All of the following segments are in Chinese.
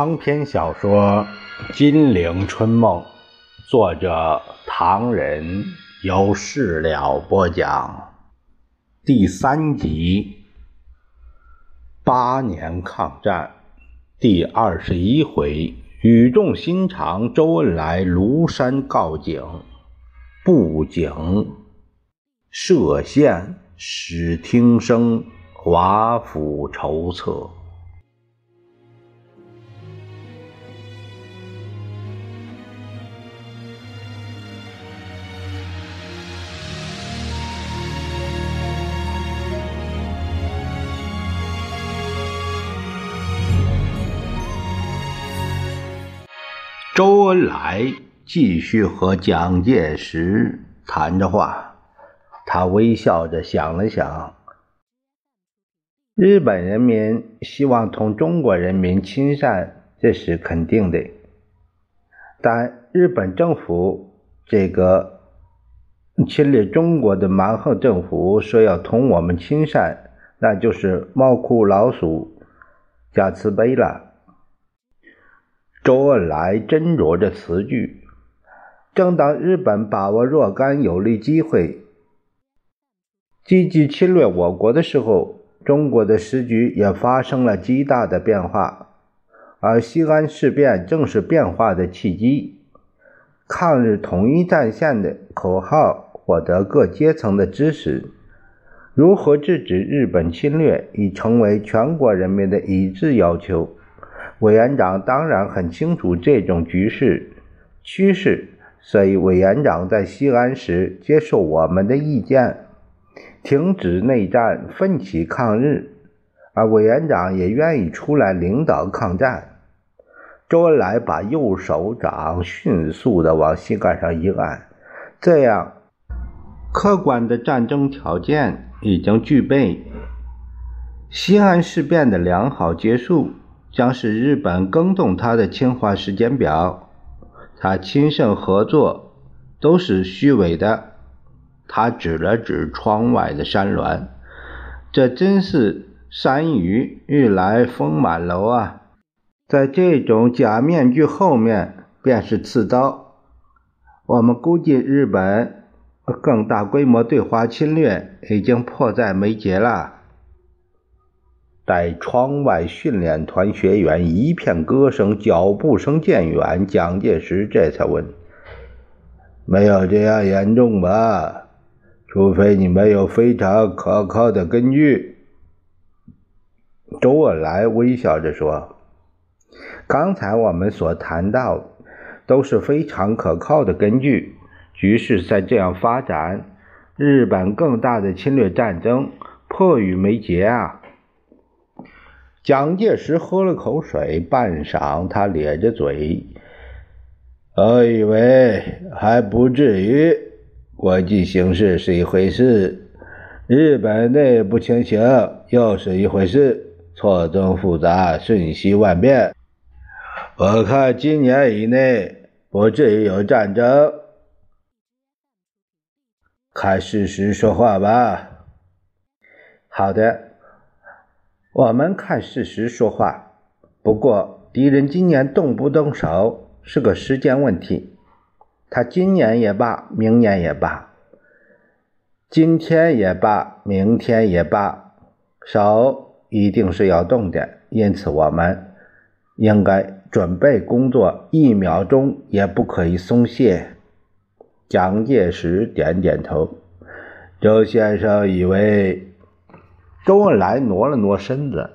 长篇小说《金陵春梦》，作者唐人，由事了播讲。第三集，八年抗战，第二十一回，语重心长，周恩来庐山告警，布景设限，使听声，华府筹策。周恩来继续和蒋介石谈着话，他微笑着想了想：日本人民希望同中国人民亲善，这是肯定的。但日本政府这个侵略中国的蛮横政府说要同我们亲善，那就是猫哭老鼠加慈悲了。周恩来斟酌着词句。正当日本把握若干有利机会，积极侵略我国的时候，中国的时局也发生了极大的变化。而西安事变正是变化的契机。抗日统一战线的口号获得各阶层的支持，如何制止日本侵略已成为全国人民的一致要求。委员长当然很清楚这种局势趋势，所以委员长在西安时接受我们的意见，停止内战，奋起抗日。而委员长也愿意出来领导抗战。周恩来把右手掌迅速地往膝盖上一按，这样客观的战争条件已经具备，西安事变的良好结束。将是日本更动他的侵华时间表，他亲胜合作都是虚伪的。他指了指窗外的山峦，这真是山雨欲来风满楼啊！在这种假面具后面，便是刺刀。我们估计日本更大规模对华侵略已经迫在眉睫了。待窗外训练团学员一片歌声、脚步声渐远，蒋介石这才问：“没有这样严重吧？除非你没有非常可靠的根据。”周恩来微笑着说：“刚才我们所谈到都是非常可靠的根据。局势在这样发展，日本更大的侵略战争迫于眉睫啊！”蒋介石喝了口水，半晌，他咧着嘴：“我以为还不至于。国际形势是一回事，日本内部情形又是一回事，错综复杂，瞬息万变。我看今年以内不至于有战争。看事实说话吧。好的。”我们看事实说话。不过，敌人今年动不动手是个时间问题。他今年也罢，明年也罢，今天也罢，明天也罢，手一定是要动的。因此，我们应该准备工作，一秒钟也不可以松懈。蒋介石点点头。周先生以为。周恩来挪了挪身子，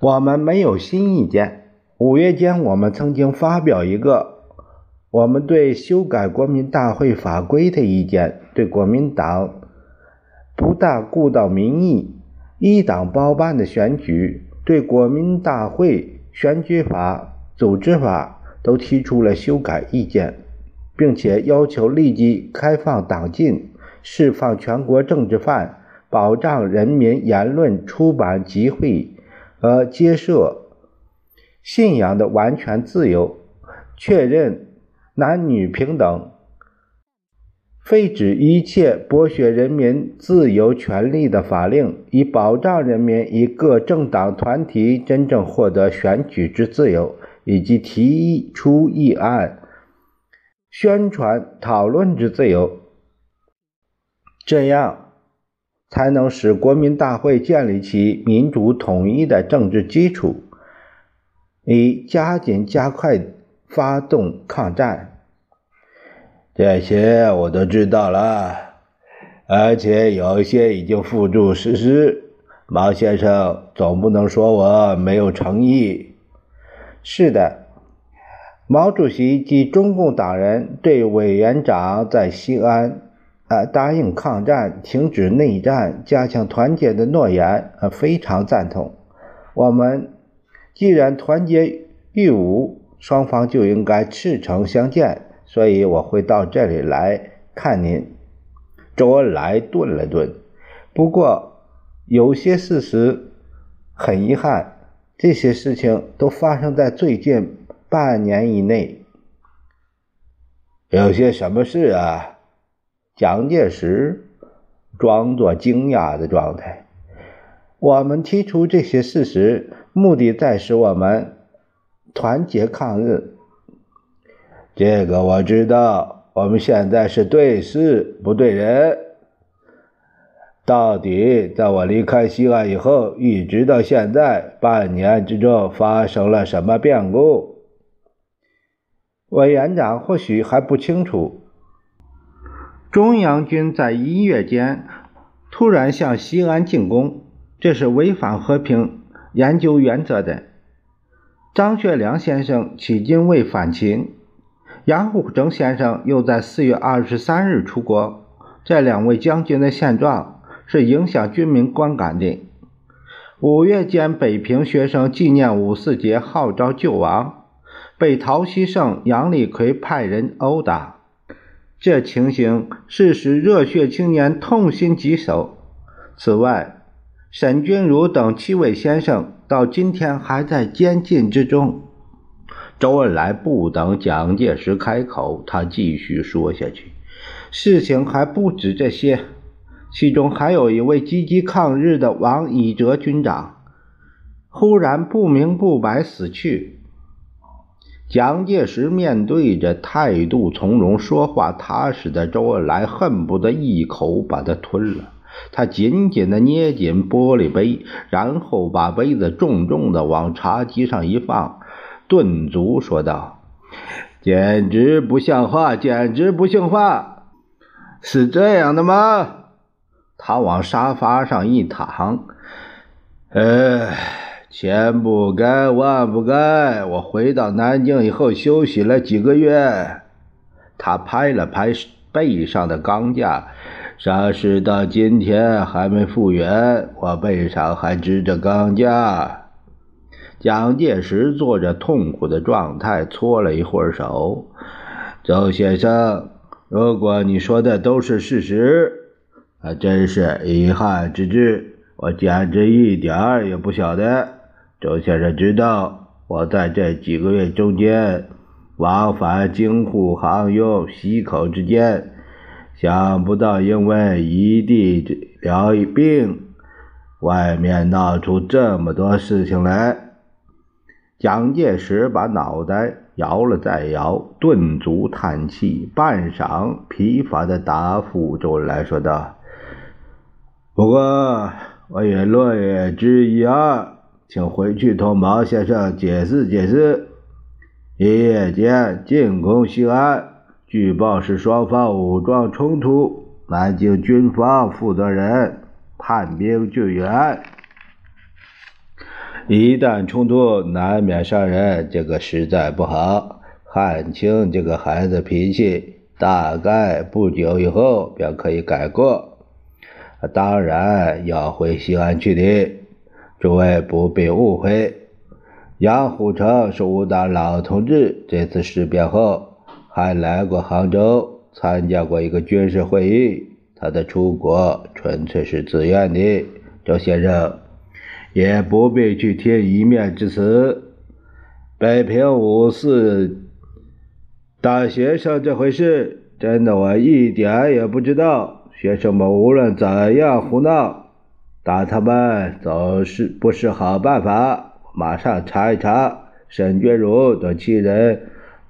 我们没有新意见。五月间，我们曾经发表一个我们对修改国民大会法规的意见，对国民党不大顾到民意、一党包办的选举，对国民大会选举法、组织法都提出了修改意见，并且要求立即开放党禁，释放全国政治犯。保障人民言论、出版、集会和接受信仰的完全自由，确认男女平等，废止一切剥削人民自由权利的法令，以保障人民以各政党团体真正获得选举之自由，以及提出议案、宣传、讨论之自由。这样，才能使国民大会建立起民主统一的政治基础，以加紧加快发动抗战。这些我都知道了，而且有一些已经付诸实施。毛先生总不能说我没有诚意。是的，毛主席及中共党人对委员长在西安啊答应抗战、停止内战、加强团结的诺言啊非常赞同。我们既然团结御侮，双方就应该赤诚相见。所以我会到这里来看您。周恩来顿了顿，不过有些事实很遗憾，这些事情都发生在最近半年以内。有些什么事啊？蒋介石装作惊讶的状态。我们提出这些事实，目的在使我们团结抗日。这个我知道，我们现在是对事不对人。到底在我离开西安以后，一直到现在半年之中，发生了什么变故？委员长或许还不清楚。中央军在一月间突然向西安进攻，这是违反和平研究原则的。张学良先生迄今未返秦。杨虎城先生又在四月二十三日出国。这两位将军的现状是影响军民观感的。五月间，北平学生纪念五四节号召救亡，被陶希圣、杨立奎派人殴打。这情形是使热血青年痛心疾首。此外，沈钧儒等七位先生到今天还在监禁之中。周恩来不等蒋介石开口，他继续说下去：“事情还不止这些，其中还有一位积极抗日的王以哲军长，忽然不明不白死去。”蒋介石面对着态度从容、说话踏实的周恩来，恨不得一口把他吞了。他紧紧地捏紧玻璃杯，然后把杯子重重地往茶几上一放。顿足说道：“简直不像话，简直不像话！是这样的吗？”他往沙发上一躺，“呃，千不该万不该。我回到南京以后休息了几个月。”他拍了拍背上的钢架，“伤势到今天还没复原，我背上还支着钢架。”蒋介石做着痛苦的状态，搓了一会儿手。周先生，如果你说的都是事实，还真是遗憾之至。我简直一点儿也不晓得。周先生知道，我在这几个月中间往返京沪杭甬西口之间，想不到因为一地疗病，外面闹出这么多事情来。蒋介石把脑袋摇了再摇，顿足叹气，半晌疲乏的答复周恩来说道：“不过我也乐意之一二，请回去同毛先生解释解释。一夜间进攻西安，据报是双方武装冲突，南京军方负责人叛兵救援。”一旦冲突，难免伤人，这个实在不好。汉卿这个孩子脾气，大概不久以后便可以改过。当然要回西安去的，诸位不必误会。杨虎城是武大老同志，这次事变后还来过杭州，参加过一个军事会议。他的出国纯粹是自愿的，周先生。也不必去听一面之词。北平五四大学生这回事，真的，我一点也不知道。学生们无论怎样胡闹，打他们总是不是好办法。马上查一查沈君儒等七人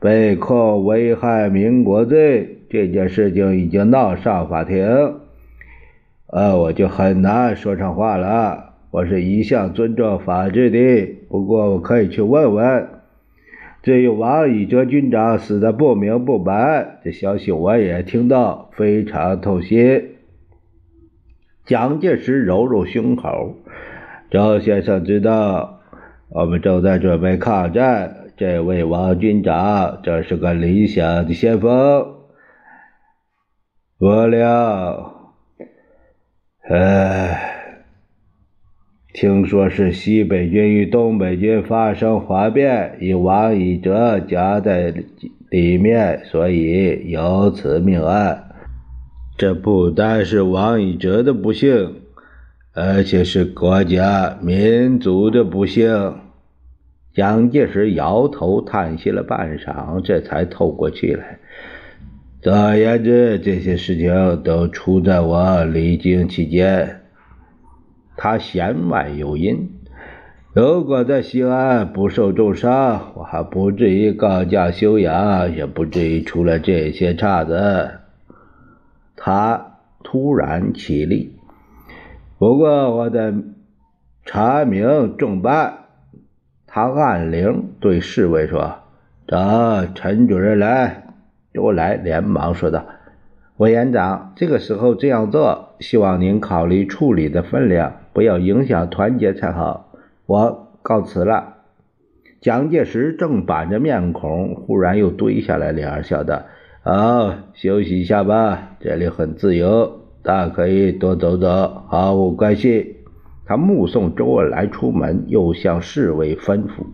被控危害民国罪，这件事情已经闹上法庭。呃，我就很难说上话了。我是一向尊重法治的，不过我可以去问问。至于王以哲军长死的不明不白，这消息我也听到，非常痛心。蒋介石揉揉胸口，周先生知道，我们正在准备抗战。这位王军长正是个理想的先锋。不料。唉，听说是西北军与东北军发生哗变，以王以哲夹在里面，所以有此命案。这不单是王以哲的不幸，而且是国家民族的不幸。蒋介石摇头叹息了半晌，这才透过气来。总而言之，这些事情都出在我离京期间。他弦外有音：如果在西安不受重伤，我还不至于告假休养，也不至于出了这些岔子。他突然起立。不过我得查明重办。他按铃对侍卫说：“找陈主任来。”周来连忙说道：“委员长，这个时候这样做，希望您考虑处理的分量，不要影响团结才好。我告辞了。”蒋介石正板着面孔，忽然又蹲下来，脸笑道：“好，休息一下吧，这里很自由，大可以多走走，毫无关系。”他目送周恩来出门，又向侍卫吩咐：“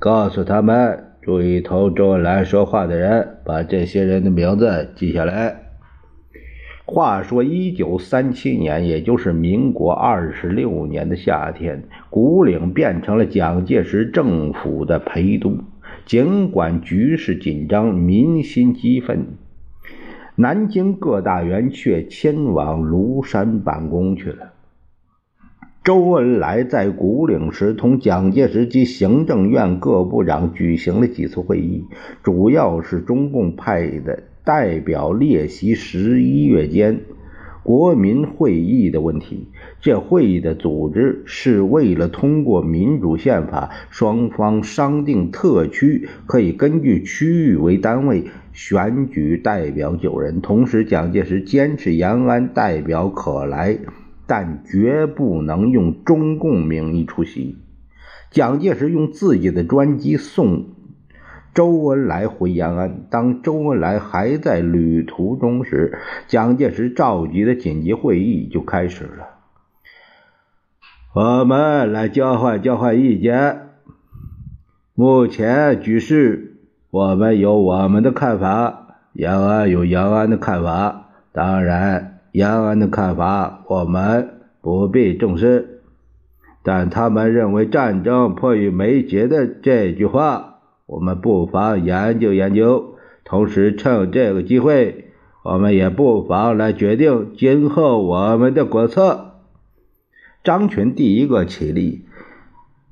告诉他们。”注意同周恩来说话的人，把这些人的名字记下来。话说，一九三七年，也就是民国二十六年的夏天，古岭变成了蒋介石政府的陪都。尽管局势紧张，民心激愤，南京各大员却迁往庐山办公去了。周恩来在古岭时，同蒋介石及行政院各部长举行了几次会议，主要是中共派的代表列席十一月间国民会议的问题。这会议的组织是为了通过民主宪法，双方商定特区可以根据区域为单位选举代表九人。同时，蒋介石坚持延安代表可来。但绝不能用中共名义出席。蒋介石用自己的专机送周恩来回延安。当周恩来还在旅途中时，蒋介石召集的紧急会议就开始了。我们来交换交换意见。目前局势，我们有我们的看法，延安有延安的看法。当然。延安的看法，我们不必重视，但他们认为战争迫于眉睫的这句话，我们不妨研究研究。同时，趁这个机会，我们也不妨来决定今后我们的国策。张群第一个起立，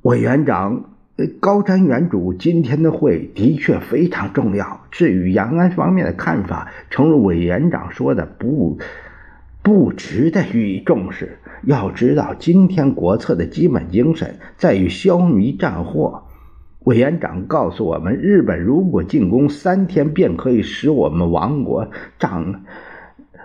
委员长高瞻远瞩，今天的会的确非常重要。至于延安方面的看法，诚如委员长说的，不。不值得予以重视。要知道，今天国策的基本精神在于消弭战祸。委员长告诉我们，日本如果进攻，三天便可以使我们亡国，仗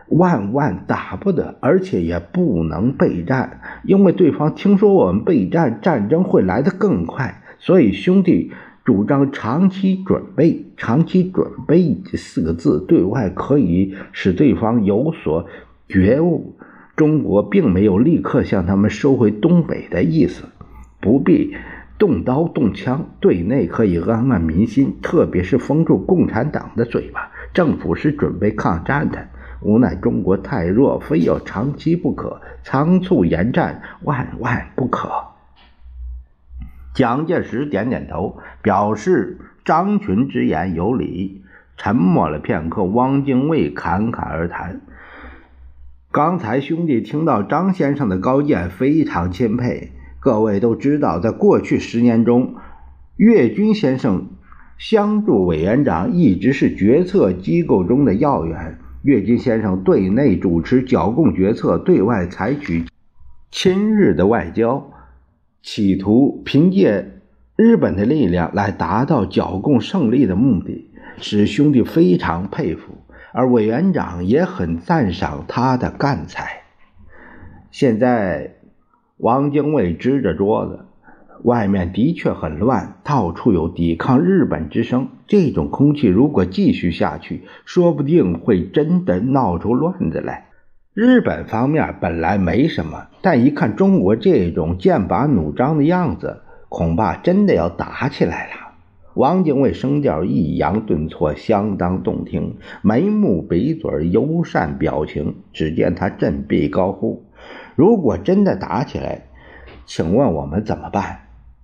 万万打不得，而且也不能备战，因为对方听说我们备战，战争会来得更快。所以，兄弟主张长期准备。长期准备这四个字，对外可以使对方有所。觉悟，中国并没有立刻向他们收回东北的意思，不必动刀动枪，对内可以安安民心，特别是封住共产党的嘴巴。政府是准备抗战的，无奈中国太弱，非要长期不可，仓促延战万万不可。蒋介石点点头，表示张群之言有理。沉默了片刻，汪精卫侃侃而谈：“刚才兄弟听到张先生的高见，非常钦佩。各位都知道，在过去十年中，岳军先生相助委员长一直是决策机构中的要员。岳军先生对内主持剿共决策，对外采取亲日的外交，企图凭借。”日本的力量来达到剿共胜利的目的，使兄弟非常佩服，而委员长也很赞赏他的干才。现在，王精卫支着桌子，外面的确很乱，到处有抵抗日本之声。这种空气如果继续下去，说不定会真的闹出乱子来。日本方面本来没什么，但一看中国这种剑拔弩张的样子。恐怕真的要打起来了。王精卫声调抑扬顿挫，相当动听，眉目鼻嘴，友善表情。只见他振臂高呼：“如果真的打起来，请问我们怎么办？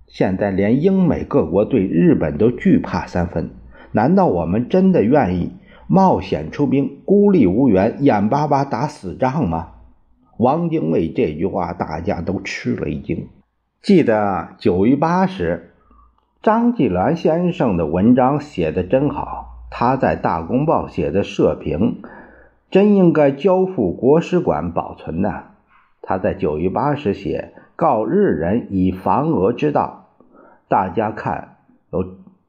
现在连英美各国对日本都惧怕三分，难道我们真的愿意冒险出兵，孤立无援，眼巴巴打死仗吗？”王精卫这句话，大家都吃了一惊。记得九一八时，张继鸾先生的文章写得真好。他在《大公报》写的社评，真应该交付国史馆保存呢。他在九一八时写“告日人以防俄之道”，大家看有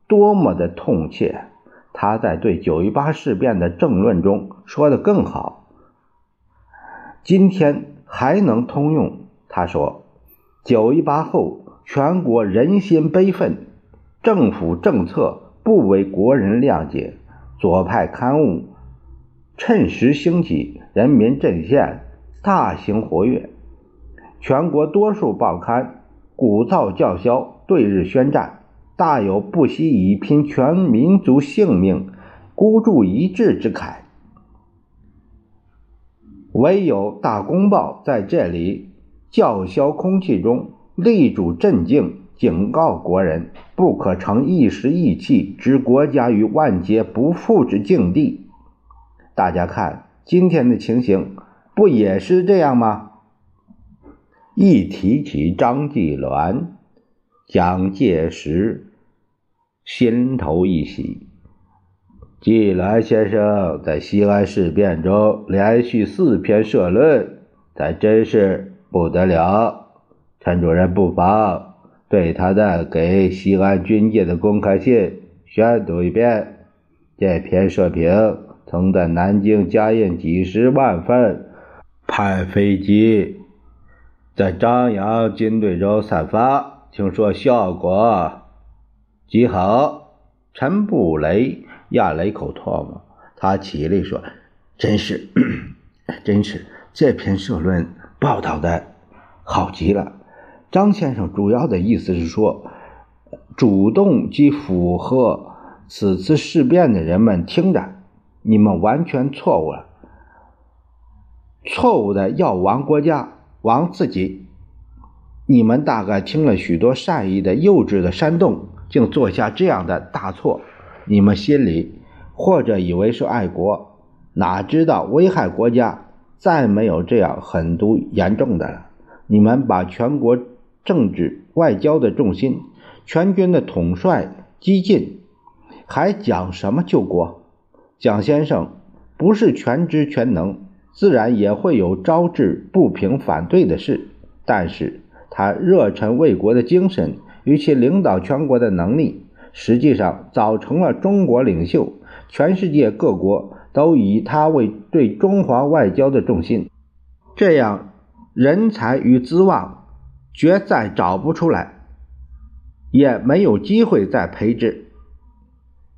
多么的痛切。他在对九一八事变的政论中说的更好，今天还能通用。他说。九一八后，全国人心悲愤，政府政策不为国人谅解，左派刊物趁时兴起，人民阵线大行活跃，全国多数报刊鼓噪叫嚣，对日宣战，大有不惜以拼全民族性命，孤注一掷之慨。唯有大公报在这里。叫嚣空气中，力主镇静，警告国人不可成一时意气，置国家于万劫不复之境地。大家看，今天的情形不也是这样吗？一提起张继鸾、蒋介石，心头一喜。纪鸾先生在西安事变中连续四篇社论，才真是。不得了，陈主任不妨对他的给西安军界的公开信宣读一遍。这篇社评曾在南京加印几十万份，派飞机在张杨军队中散发，听说效果极好。陈布雷咽了一口唾沫，他起立说：“真是，真是这篇社论。”报道的好极了，张先生主要的意思是说，主动及符合此次事变的人们听着，你们完全错误了，错误的要亡国家，亡自己。你们大概听了许多善意的、幼稚的煽动，竟做下这样的大错。你们心里或者以为是爱国，哪知道危害国家。再没有这样狠毒严重的了。你们把全国政治外交的重心、全军的统帅激进，还讲什么救国？蒋先生不是全知全能，自然也会有招致不平反对的事。但是他热忱为国的精神与其领导全国的能力，实际上早成了中国领袖。全世界各国。都以他为对中华外交的重心，这样人才与资望绝再找不出来，也没有机会再培植。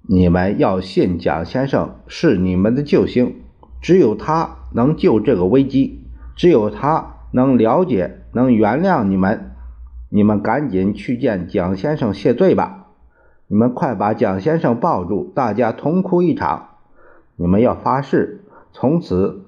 你们要信蒋先生是你们的救星，只有他能救这个危机，只有他能了解、能原谅你们。你们赶紧去见蒋先生谢罪吧！你们快把蒋先生抱住，大家同哭一场。你们要发誓，从此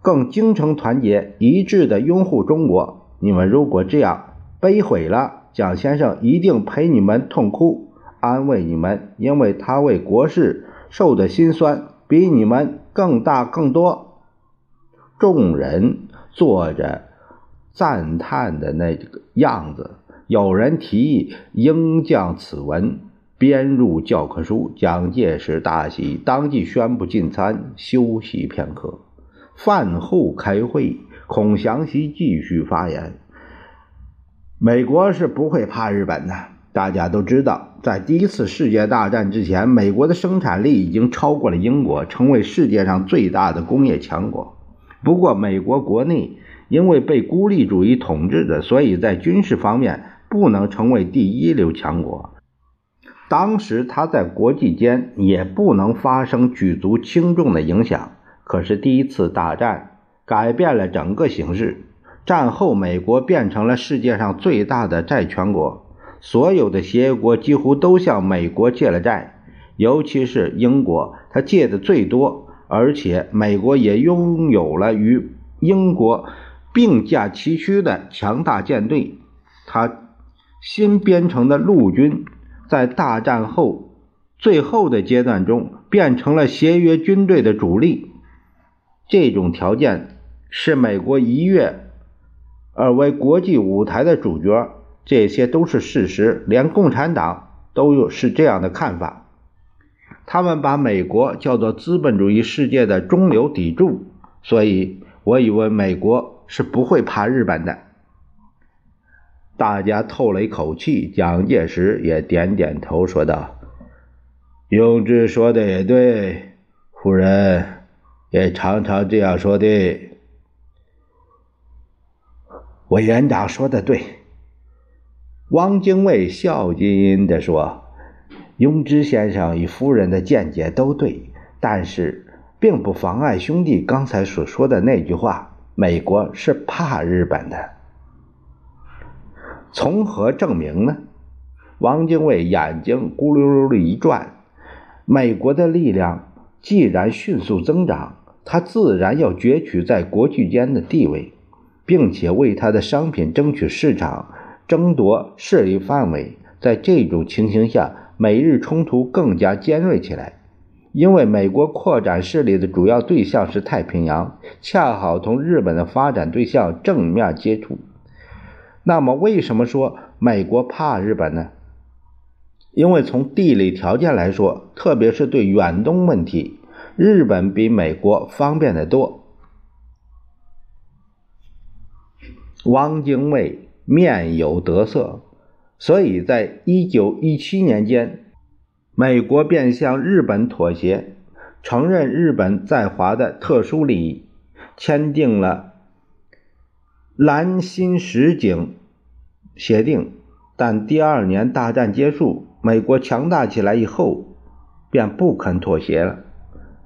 更精诚团结一致的拥护中国。你们如果这样悲毁了，蒋先生一定陪你们痛哭，安慰你们，因为他为国事受的心酸比你们更大更多。众人坐着赞叹的那个样子。有人提议应将此文编入教科书。蒋介石大喜，当即宣布进餐，休息片刻。饭后开会，孔祥熙继续发言：“美国是不会怕日本的。大家都知道，在第一次世界大战之前，美国的生产力已经超过了英国，成为世界上最大的工业强国。不过，美国国内因为被孤立主义统治着，所以在军事方面。”不能成为第一流强国。当时他在国际间也不能发生举足轻重的影响。可是第一次大战改变了整个形势。战后，美国变成了世界上最大的债权国，所有的协约国几乎都向美国借了债，尤其是英国，他借的最多，而且美国也拥有了与英国并驾齐驱的强大舰队。他。新编成的陆军在大战后最后的阶段中变成了协约军队的主力。这种条件是美国一跃而为国际舞台的主角，这些都是事实，连共产党都有是这样的看法。他们把美国叫做资本主义世界的中流砥柱，所以我以为美国是不会怕日本的。大家透了一口气，蒋介石也点点头，说道：“永志说的也对，夫人也常常这样说的。委员长说的对。”汪精卫笑吟吟地说：“庸之先生与夫人的见解都对，但是并不妨碍兄弟刚才所说的那句话：美国是怕日本的。”从何证明呢？王精卫眼睛咕噜噜的一转，美国的力量既然迅速增长，他自然要攫取在国际间的地位，并且为他的商品争取市场，争夺势力范围。在这种情形下，美日冲突更加尖锐起来，因为美国扩展势力的主要对象是太平洋，恰好同日本的发展对象正面接触。那么，为什么说美国怕日本呢？因为从地理条件来说，特别是对远东问题，日本比美国方便的多。汪精卫面有得色，所以在一九一七年间，美国便向日本妥协，承认日本在华的特殊利益，签订了。兰心石井协定，但第二年大战结束，美国强大起来以后，便不肯妥协了。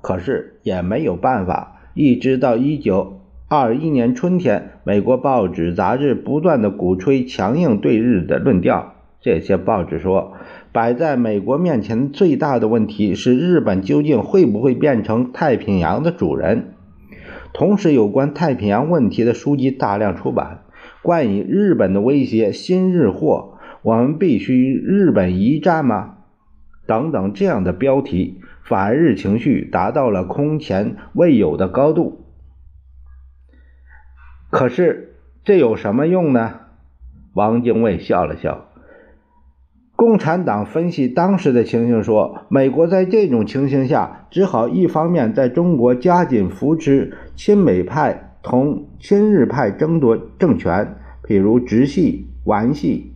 可是也没有办法，一直到一九二一年春天，美国报纸杂志不断的鼓吹强硬对日的论调。这些报纸说，摆在美国面前最大的问题是日本究竟会不会变成太平洋的主人。同时，有关太平洋问题的书籍大量出版，关于日本的威胁、新日货，我们必须与日本一战吗？等等，这样的标题，反日情绪达到了空前未有的高度。可是，这有什么用呢？王精卫笑了笑。共产党分析当时的情形说，美国在这种情形下，只好一方面在中国加紧扶持亲美派同亲日派争夺政权，譬如直系、皖系、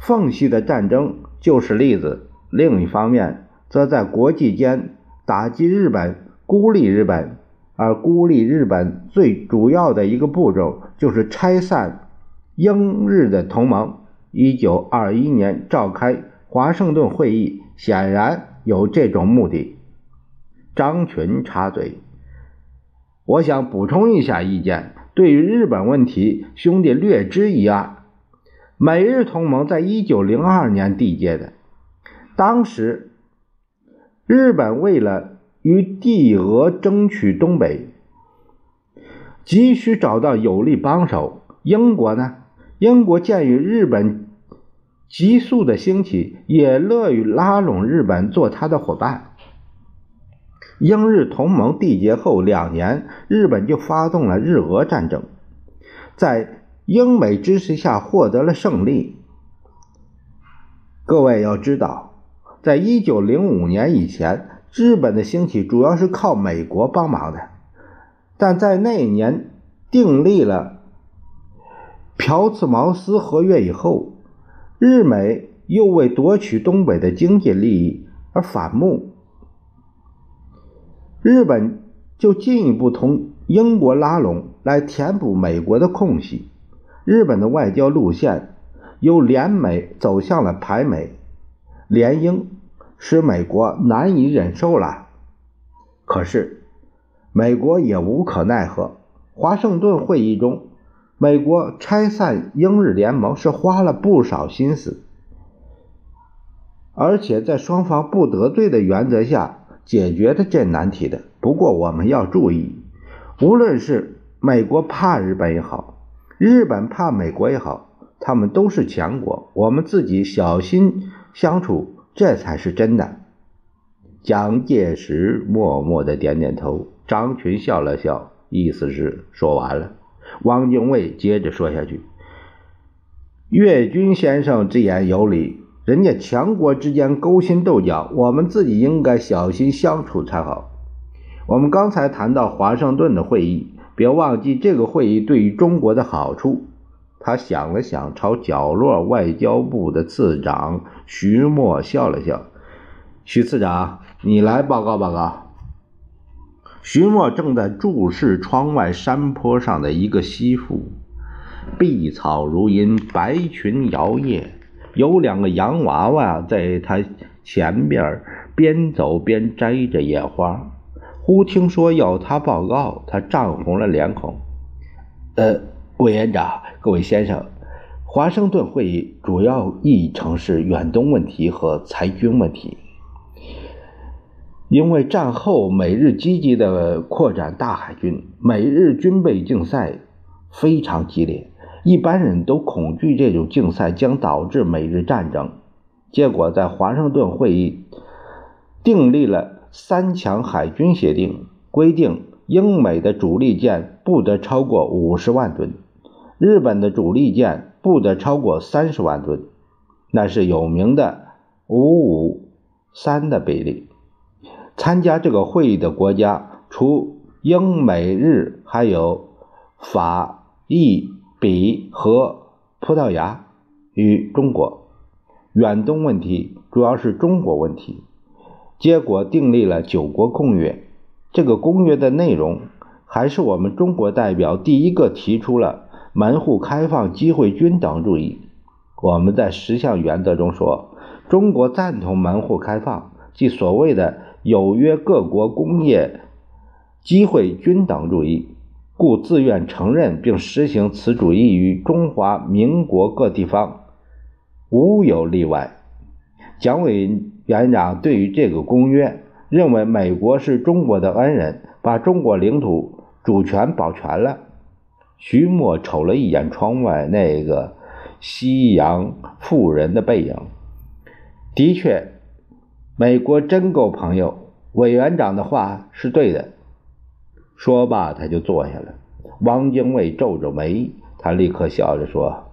奉系的战争就是例子；另一方面，则在国际间打击日本、孤立日本，而孤立日本最主要的一个步骤，就是拆散英日的同盟。一九二一年召开华盛顿会议，显然有这种目的。张群插嘴：“我想补充一下意见，对于日本问题，兄弟略知一二。美日同盟在一九零二年缔结的，当时日本为了与帝俄争取东北，急需找到有力帮手。英国呢？英国鉴于日本。”急速的兴起，也乐于拉拢日本做他的伙伴。英日同盟缔结后两年，日本就发动了日俄战争，在英美支持下获得了胜利。各位要知道，在一九零五年以前，日本的兴起主要是靠美国帮忙的，但在那一年订立了朴茨茅斯合约以后，日美又为夺取东北的经济利益而反目。日本就进一步同英国拉拢，来填补美国的空隙。日本的外交路线由联美走向了排美、联英，使美国难以忍受了。可是，美国也无可奈何。华盛顿会议中，美国拆散英日联盟是花了不少心思，而且在双方不得罪的原则下。解决的这难题的。不过我们要注意，无论是美国怕日本也好，日本怕美国也好，他们都是强国，我们自己小心相处，这才是真的。蒋介石默默的点点头，张群笑了笑，意思是说完了。汪精卫接着说下去：“岳军先生之言有理。”人家强国之间勾心斗角，我们自己应该小心相处才好。我们刚才谈到华盛顿的会议，别忘记这个会议对于中国的好处。他想了想，朝角落外交部的次长徐墨笑了笑：“徐次长，你来报告报告。”徐墨正在注视窗外山坡上的一个西树，碧草如茵，白裙摇曳。有两个洋娃娃在他前边边走边摘着野花，忽听说要他报告，他涨红了脸孔。呃，委员长，各位先生，华盛顿会议主要议程是远东问题和裁军问题。因为战后美日积极的扩展大海军，美日军备竞赛非常激烈。一般人都恐惧这种竞赛将导致美日战争，结果在华盛顿会议订立了三强海军协定，规定英美的主力舰不得超过五十万吨，日本的主力舰不得超过三十万吨，那是有名的五五三的比例。参加这个会议的国家除英美日，还有法意。比和葡萄牙与中国，远东问题主要是中国问题。结果订立了九国公约。这个公约的内容还是我们中国代表第一个提出了门户开放、机会均等主义。我们在十项原则中说，中国赞同门户开放，即所谓的有约各国工业机会均等主义。故自愿承认并实行此主义于中华民国各地方，无有例外。蒋委员长对于这个公约，认为美国是中国的恩人，把中国领土主权保全了。徐墨瞅了一眼窗外那个夕阳妇人的背影，的确，美国真够朋友。委员长的话是对的。说罢，他就坐下了。汪精卫皱皱眉，他立刻笑着说：“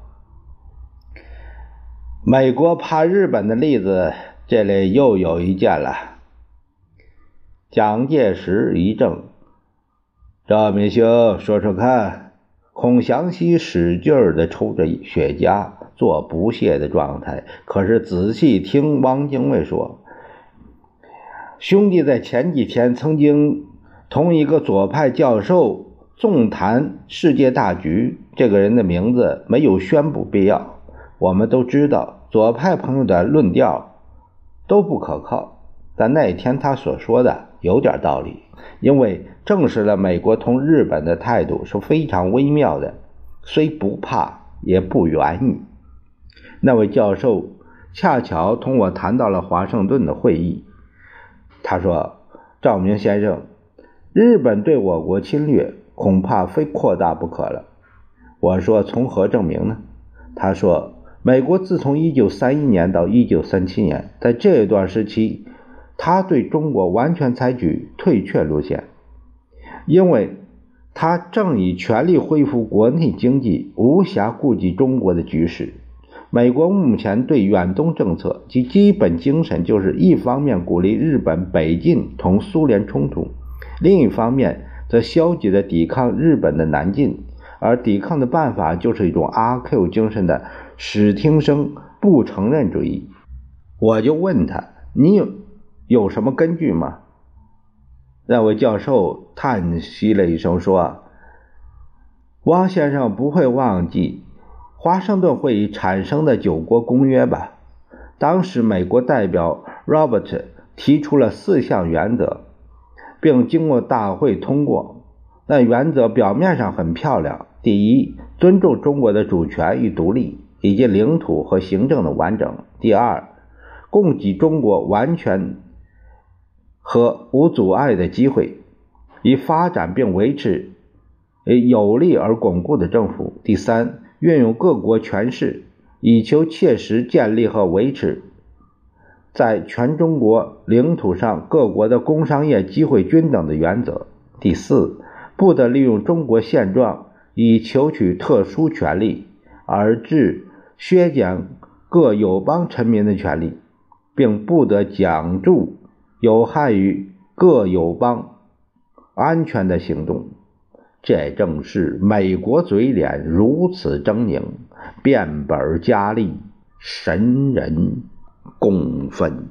美国怕日本的例子，这里又有一件了。”蒋介石一怔：“赵明兄，说说看。”孔祥熙使劲儿的抽着雪茄，做不屑的状态。可是仔细听汪精卫说：“兄弟在前几天曾经……”同一个左派教授纵谈世界大局，这个人的名字没有宣布必要。我们都知道左派朋友的论调都不可靠，但那天他所说的有点道理，因为证实了美国同日本的态度是非常微妙的，虽不怕也不愿意。那位教授恰巧同我谈到了华盛顿的会议，他说：“赵明先生。”日本对我国侵略，恐怕非扩大不可了。我说：“从何证明呢？”他说：“美国自从1931年到1937年，在这段时期，他对中国完全采取退却路线，因为他正以全力恢复国内经济，无暇顾及中国的局势。美国目前对远东政策及基本精神就是一方面鼓励日本北进同苏联冲突，另一方面则消极的抵抗日本的南进，而抵抗的办法就是一种阿 Q 精神的史听声不承认主义。我就问他：“你有有什么根据吗？”那位教授叹息了一声说：“汪先生不会忘记。”华盛顿会议产生的九国公约吧。当时美国代表 Robert 提出了四项原则，并经过大会通过。那原则表面上很漂亮：第一，尊重中国的主权与独立，以及领土和行政的完整；第二，供给中国完全和无阻碍的机会，以发展并维持有力而巩固的政府；第三。运用各国权势，以求切实建立和维持在全中国领土上各国的工商业机会均等的原则。第四，不得利用中国现状以求取特殊权利，而致削减各友邦臣民的权利，并不得奖助有害于各友邦安全的行动。这正是美国嘴脸如此狰狞，变本加厉，神人共愤。